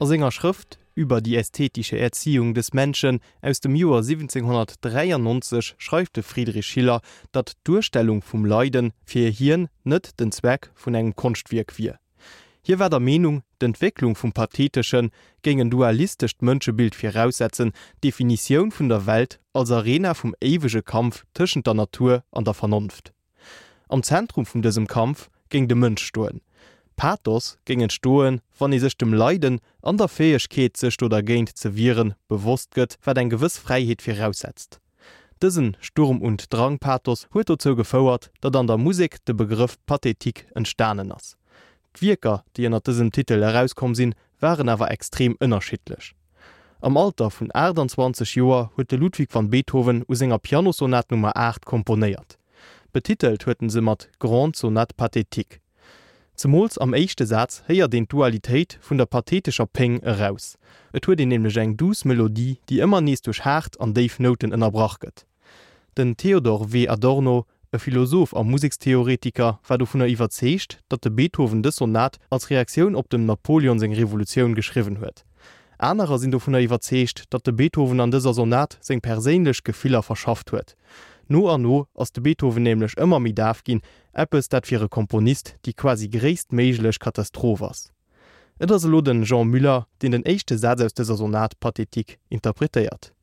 a senger Schrift über die ästhetische Erziehung des Menschen aus dem Juar 1793 schreibte Friedrich Schiller, dat Durchstellung vum Leiden fir Hirn net den Zweck vun engem Konstwirk wie. Hier war der Menung d'Entwicklung vum pathetischen gegen dualistisch Mënschebild firaussetzen, Definition vun der Welt als Arena vum ewege Kampf tschen der Natur an der Vernunft. Am Zentrum vun diesem Kampf ging de Mënsch stoen. Pathos gingen stoen, wann is sech dem Leiden an der Fäegkeet sech oder géint ze viren bewust gëtt, wat en gewiss Freiheet firaussetzt. Dëssen Sturm und Drangpathos huet zo gefouerert, dat an der Musik de Begriff Pathetik entstanen ass. D'Wieker, die ennner diesem Titel herauskom sinn, waren awer extrem ënnerschitlech. Am Alter vun 28 Joer huet Ludwig van Beethoven u senger Pianosonat Nummer 8 komponéiert. Betitelt hueten se mat Grand Sonat Pathetik. Zum Mols am eischchte Satz héier den Dualitéit vun der pathetischer Peng heraus. Et huet nämlich eng dus Melodie, die immer nies durch hart an Dave Noten ënnerbrachket. Den Theodor W. Adorno E Philosoph am Musikstheoretiker war du vun der iwwerzecht, de Beethoven de Sonat als Reaktion op dem Napoleon seg Revolutionun geschriven huet. Äer sind du vun der iwwerzecht, de Beethoven an dieser Sonat seg perélech Gefiller verschafft huet. No an no ass de Beethoven nämlichlech ëmmer mi daf gin, Appppes dat fir e Komponist, die quasi gréist meiglech Katastrophers. Et as lo den Jean Müller, den den echte Satz aus dieser Sonat Pathetik interpretiert.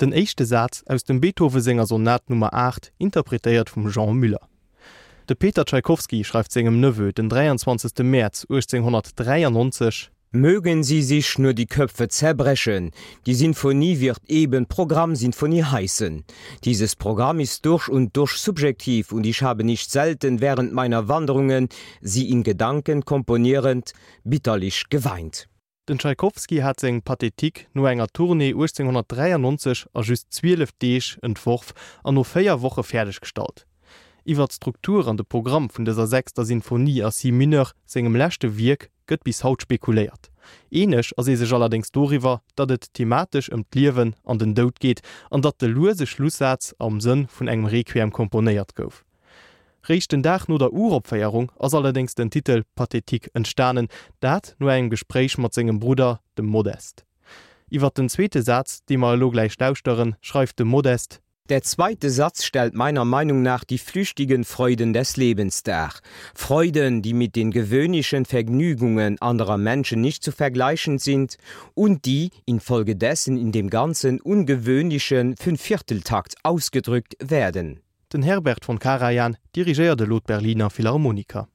Den echte Satz aus dem Beethovensinger Sonat Nummer 8 interpretiert vum Jean Müller. De Peter Tschaikowski schreibt segem Nëwe den 23. März 1893 Mögen sie sich nur die Köpfe zerbrechen. Die Sinfonie wird eben Programmsinfonie heißen. Dieses Programm ist durch und durch subjektiv und ich habe nicht selten während meiner Wanderungen sie in Gedanken komponierend bitterlich geweint. Den Tschaikowski hat seg Pathetik no enger Tournee 1893 a just Zwielef Deeg entworf an no féier woche fertigg stalt. Iwer Struktur an de Programm vun deser sechster Sinfonie as si Minnner segem lächte Wirk gëtt bis haut spekuléiert. Enech as se sech allerdings doriwer, datt et thematisch ëm d'Liewen an den Dout geht, an dat de lose Schlusssatz am Sën vun engem Requiem komponéiert gouf. Recht den Dach no der Uropfeierung ass allerdings den Titel „Pathetik entstanen, dat no eng Gesprächch mat segem Bruder dem Modest. Iwer den zweete Satz, de mal logleich stausteren, schreift de Modest, Der zweite Satz stellt meiner Meinung nach die flüchtigen Freuden des Lebens dar. Freuden, die mit den gewöhnlichen Vergnügungen anderer Menschen nicht zu vergleichen sind und die infolgedessen in dem ganzen ungewöhnlichen Fünfvierteltakt ausgedrückt werden. den Herbert von Karajan dirigiert de Lot Berliner Philharmoniker.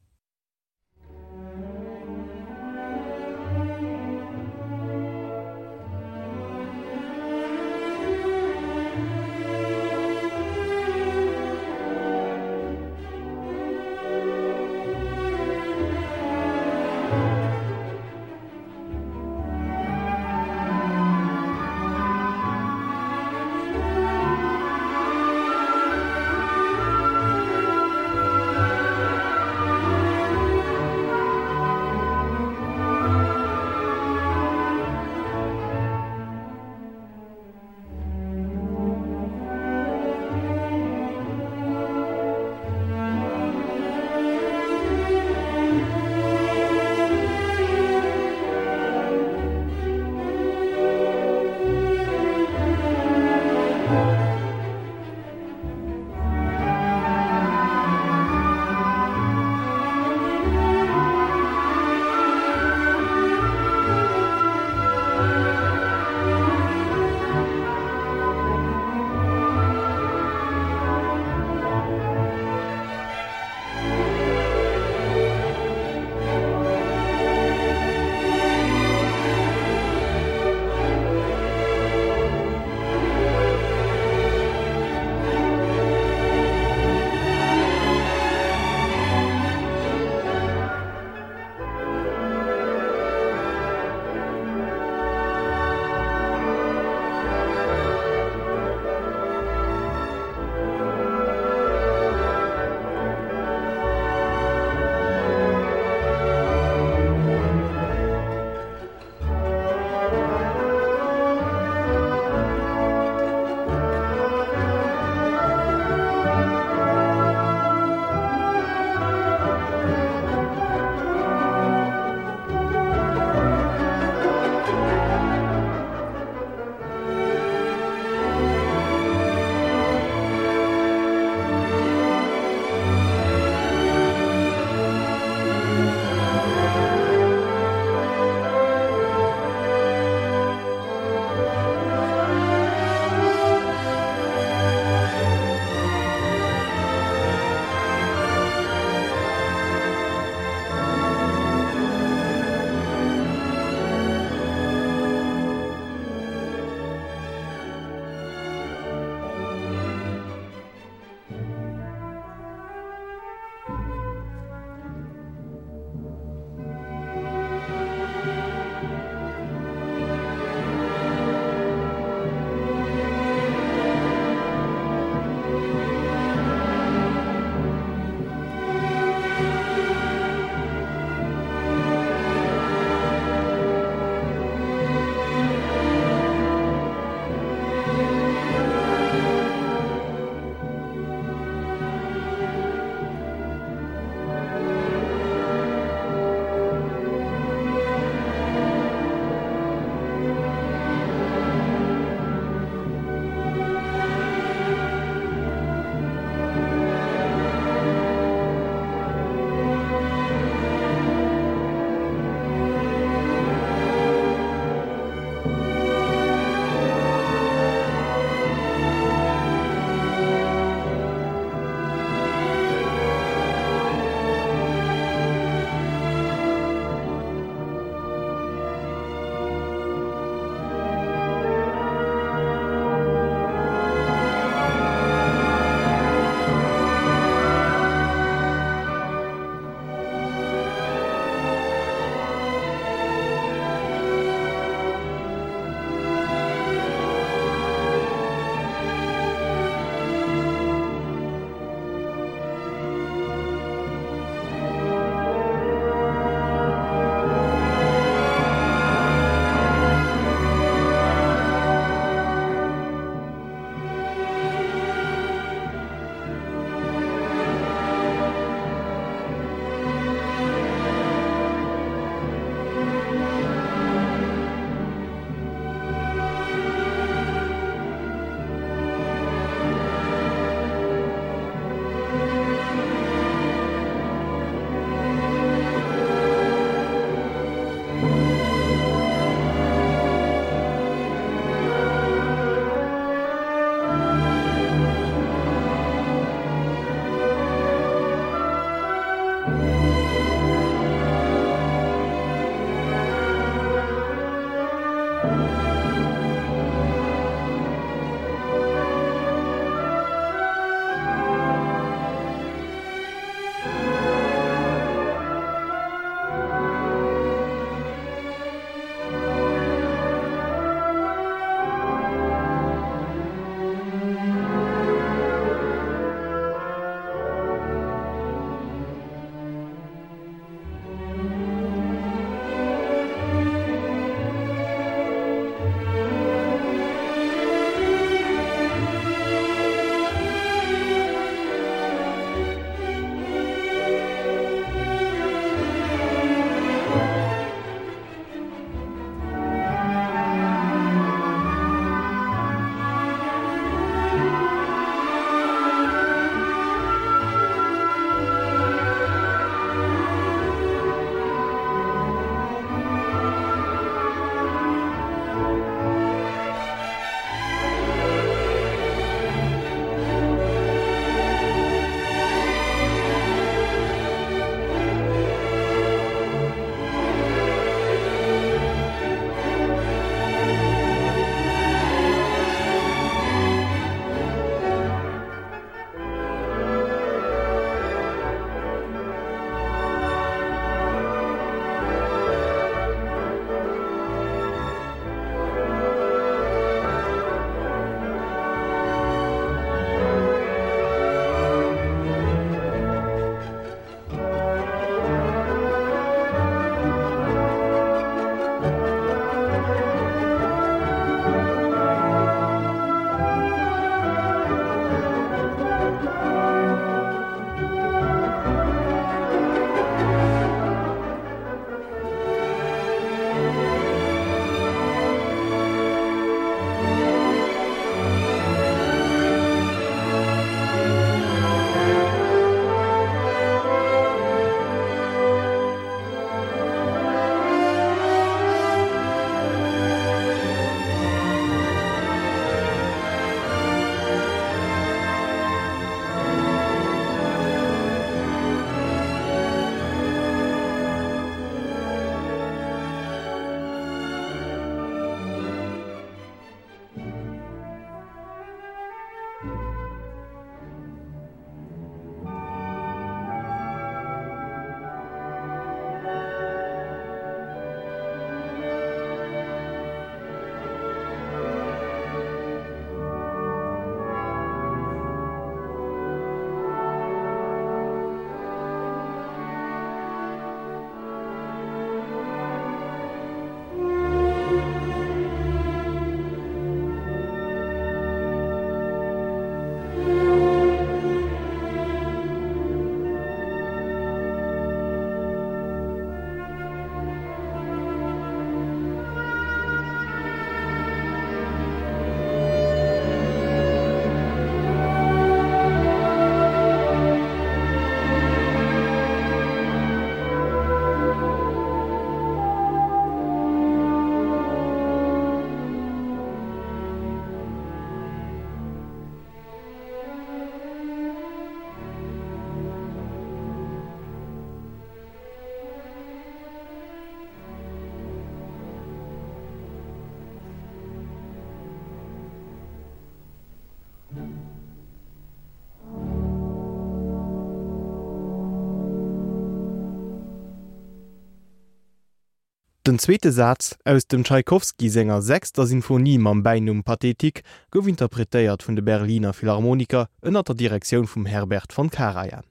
Den zweete Satz aus dem Tschaikowski-Sänger sechster Sinfonie mam Beinum Pathetik gouf interpretéiert vun de Berliner Philharmoniker ënner der Direktion vum Herbert von Karajan.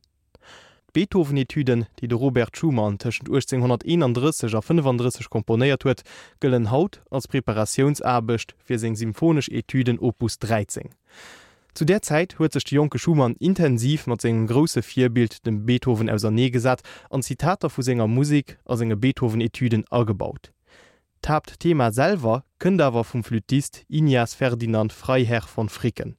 Beethoven-Etüden, die de Robert Schumann tschen 1831 a 35 komponéiert huet, gëllen haut als Präparationsarbecht fir seg symphonisch Etüden Opus 13. Zu der Zeit huet sech Joke Schumann intensiv mat segem grosse Vierbild dem Beethoven aus nee gesat an Zitater vu senger Musik as enger BeethovenEtüden agebaut. Tabt Thema Selver kën dawer vum Flütist Inias Ferdinand Freiherr von Fricken.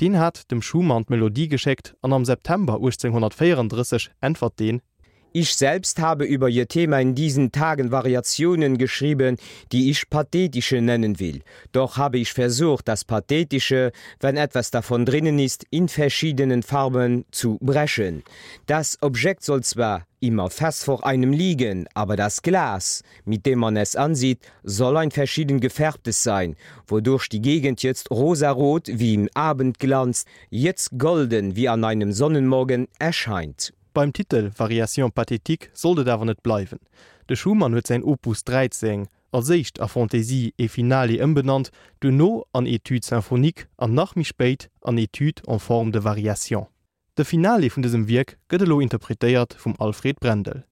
Den hat dem Schumann Melodie gescheckt an am September 1834 entwer den Ich selbst habe über ihr Thema in diesen Tagen Variationen geschrieben, die ich pathetische nennen will. Doch habe ich versucht, das Pathetische, wenn etwas davon drinnen ist, in verschiedenen Farben zu brechen. Das Objekt soll zwar immer fest vor einem liegen, aber das Glas, mit dem man es ansieht, soll ein verschieden gefärbtes sein, wodurch die Gegend jetzt rosarot wie im Abendglanz, jetzt golden wie an einem Sonnenmorgen erscheint. Beim Titel „Variation pathetik sollte dawer net bleiwen. De Schumann huet sein Opus 13 als Sicht a Fantasie e Finale ëmbenannt, du no an Etyd symphonik an nach mich spéit an Etyd an Form de Variation. De Finale vun diesem Wirk gëttelo interpretéiert vum Alfred Brendel.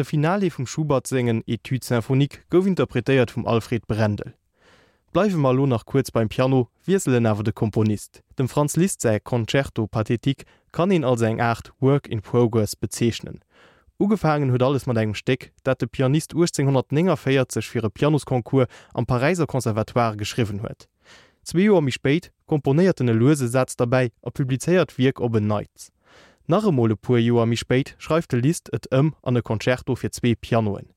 De Finale vum Schubert sengen Etyd Symphonik gouf interpretéiert vum Alfred Brendel. Bleiwe mal lo nach kurz beim Piano wieselen awer de Komponist. Dem Franz Liszt sei Konzerto Pathetik kann ihn als eng 8 Work in Progress bezeichnen. Ugefangen huet alles mat engem Steck, dat de Pianist 1800 feiert sech fir e Pianoskonkur am Pariser Konservatoire geschriven huet. Zwei Joer mich speit komponiert e lose Satz dabei a publizeiert wiek op en Neits. Nach Narremole puer Joer mi spéit schreiifte List et ëm an e Konzerto fir zwee Pianoen.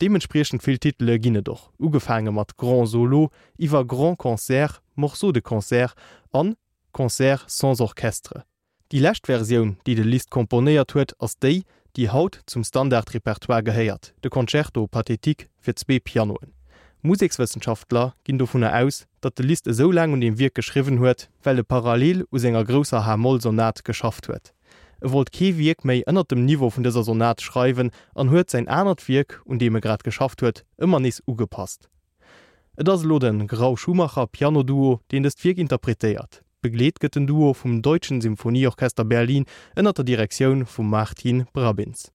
Dementpriechen vill Titel ginne doch, ugefagen mat Grand Solo, iwwer Grand Konzer, morceau de Konzer an Konzer sans Orchestre. Die Lächtversionioun, diei de List komponéiert huet ass déi, die Haut zum Standardrepertoire gehéiert, de Konzerto Pathetik fir zwee Pianoen. Musikwissenschaftler ginn du vun er aus, dat de Liste so lang und dem Wirk geschriven huet, well parallel us enger grosser Hamolsonat geschafft huet. Er wollt ke wiek méi ënnert dem Niveau vun dieser Sonat schreiben an huet sein Änert Wirk und dem er grad geschafft huet immer nis ugepasst. Et as lo den Grau Schumacher Pianoduo, den es Virk interpretiert. Begleet gëtt den Duo vum Deutschen Symphonieorchester Berlin ënner der Direktion vum Martin Brabins.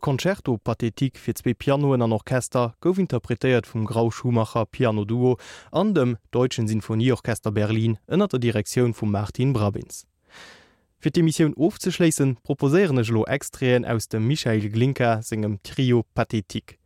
Konzerto Pathetik fir zwe Pianoen an Orchester gouf interpretéiert vum Grauschumacher Piano Duo an dem Deutschen Sinfonieorchester Berlin ënner der Direktion vum Martin Brabins. Fi die Mission ofzeschleessen proposeéne lo Extreen aus dem Michael Glinker segem Trio Pathetik.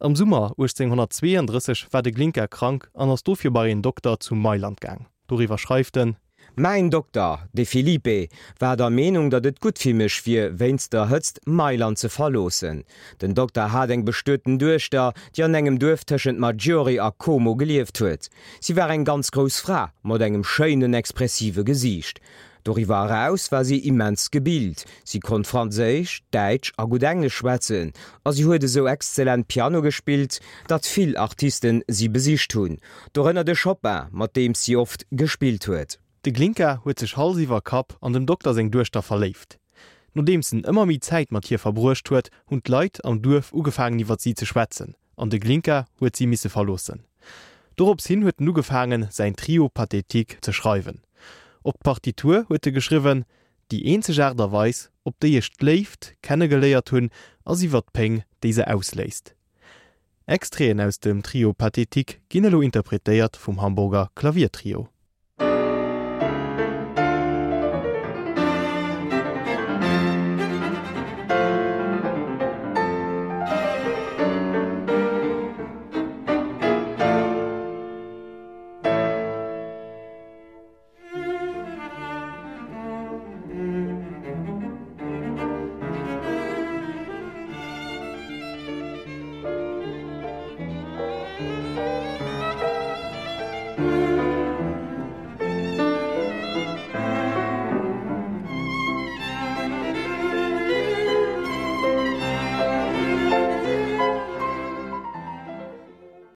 Am Summer 1832 war de Glinker krank an ass dofirbarin Doktor zu Mailand gang. Doriwer schreiiften: Mein Doktor, de Philippe, war der Menung, datt et gutfilmech fir wéinst der hëtzt Mailand ze verlosen. Den Doktor hat eng bestëten Duerchter, Di an engem Duftechent Majori a Como gelieft huet. Sie war eng ganz gros Fra, mat engem scheinen expressive Gesicht. Doriwer aus war sie immens gebild. Sie kon Fraésich, Deitsch a gut englisch schwätzen, as sie huete so exzellent Piano gespielt, dat vill Artisten sie besicht hunn. Dorënner de Chopin, mat deem sie oft gespielt huet. De Glinker huet sech halsiwer Kap an dem Doktor seg Duerchter verleft. Nodeemsen ëmmer mi Zäit mat hier verbrucht huet und Leiit am Duf ugefagen iwwer sie ze schwätzen, an de Glinker huet sie misse verlossen. Dorops hin huet nu gefangen se Triopathetik ze schreiwen. Op Partitur huete geschriwen, die eenzejar derweis, op de jecht left kenne geléiert hunn as iwwer Peng déise ausläist. Extreen aus dem Triopathetik ginnelo interpretéiert vum Hamburger Klaviertrio.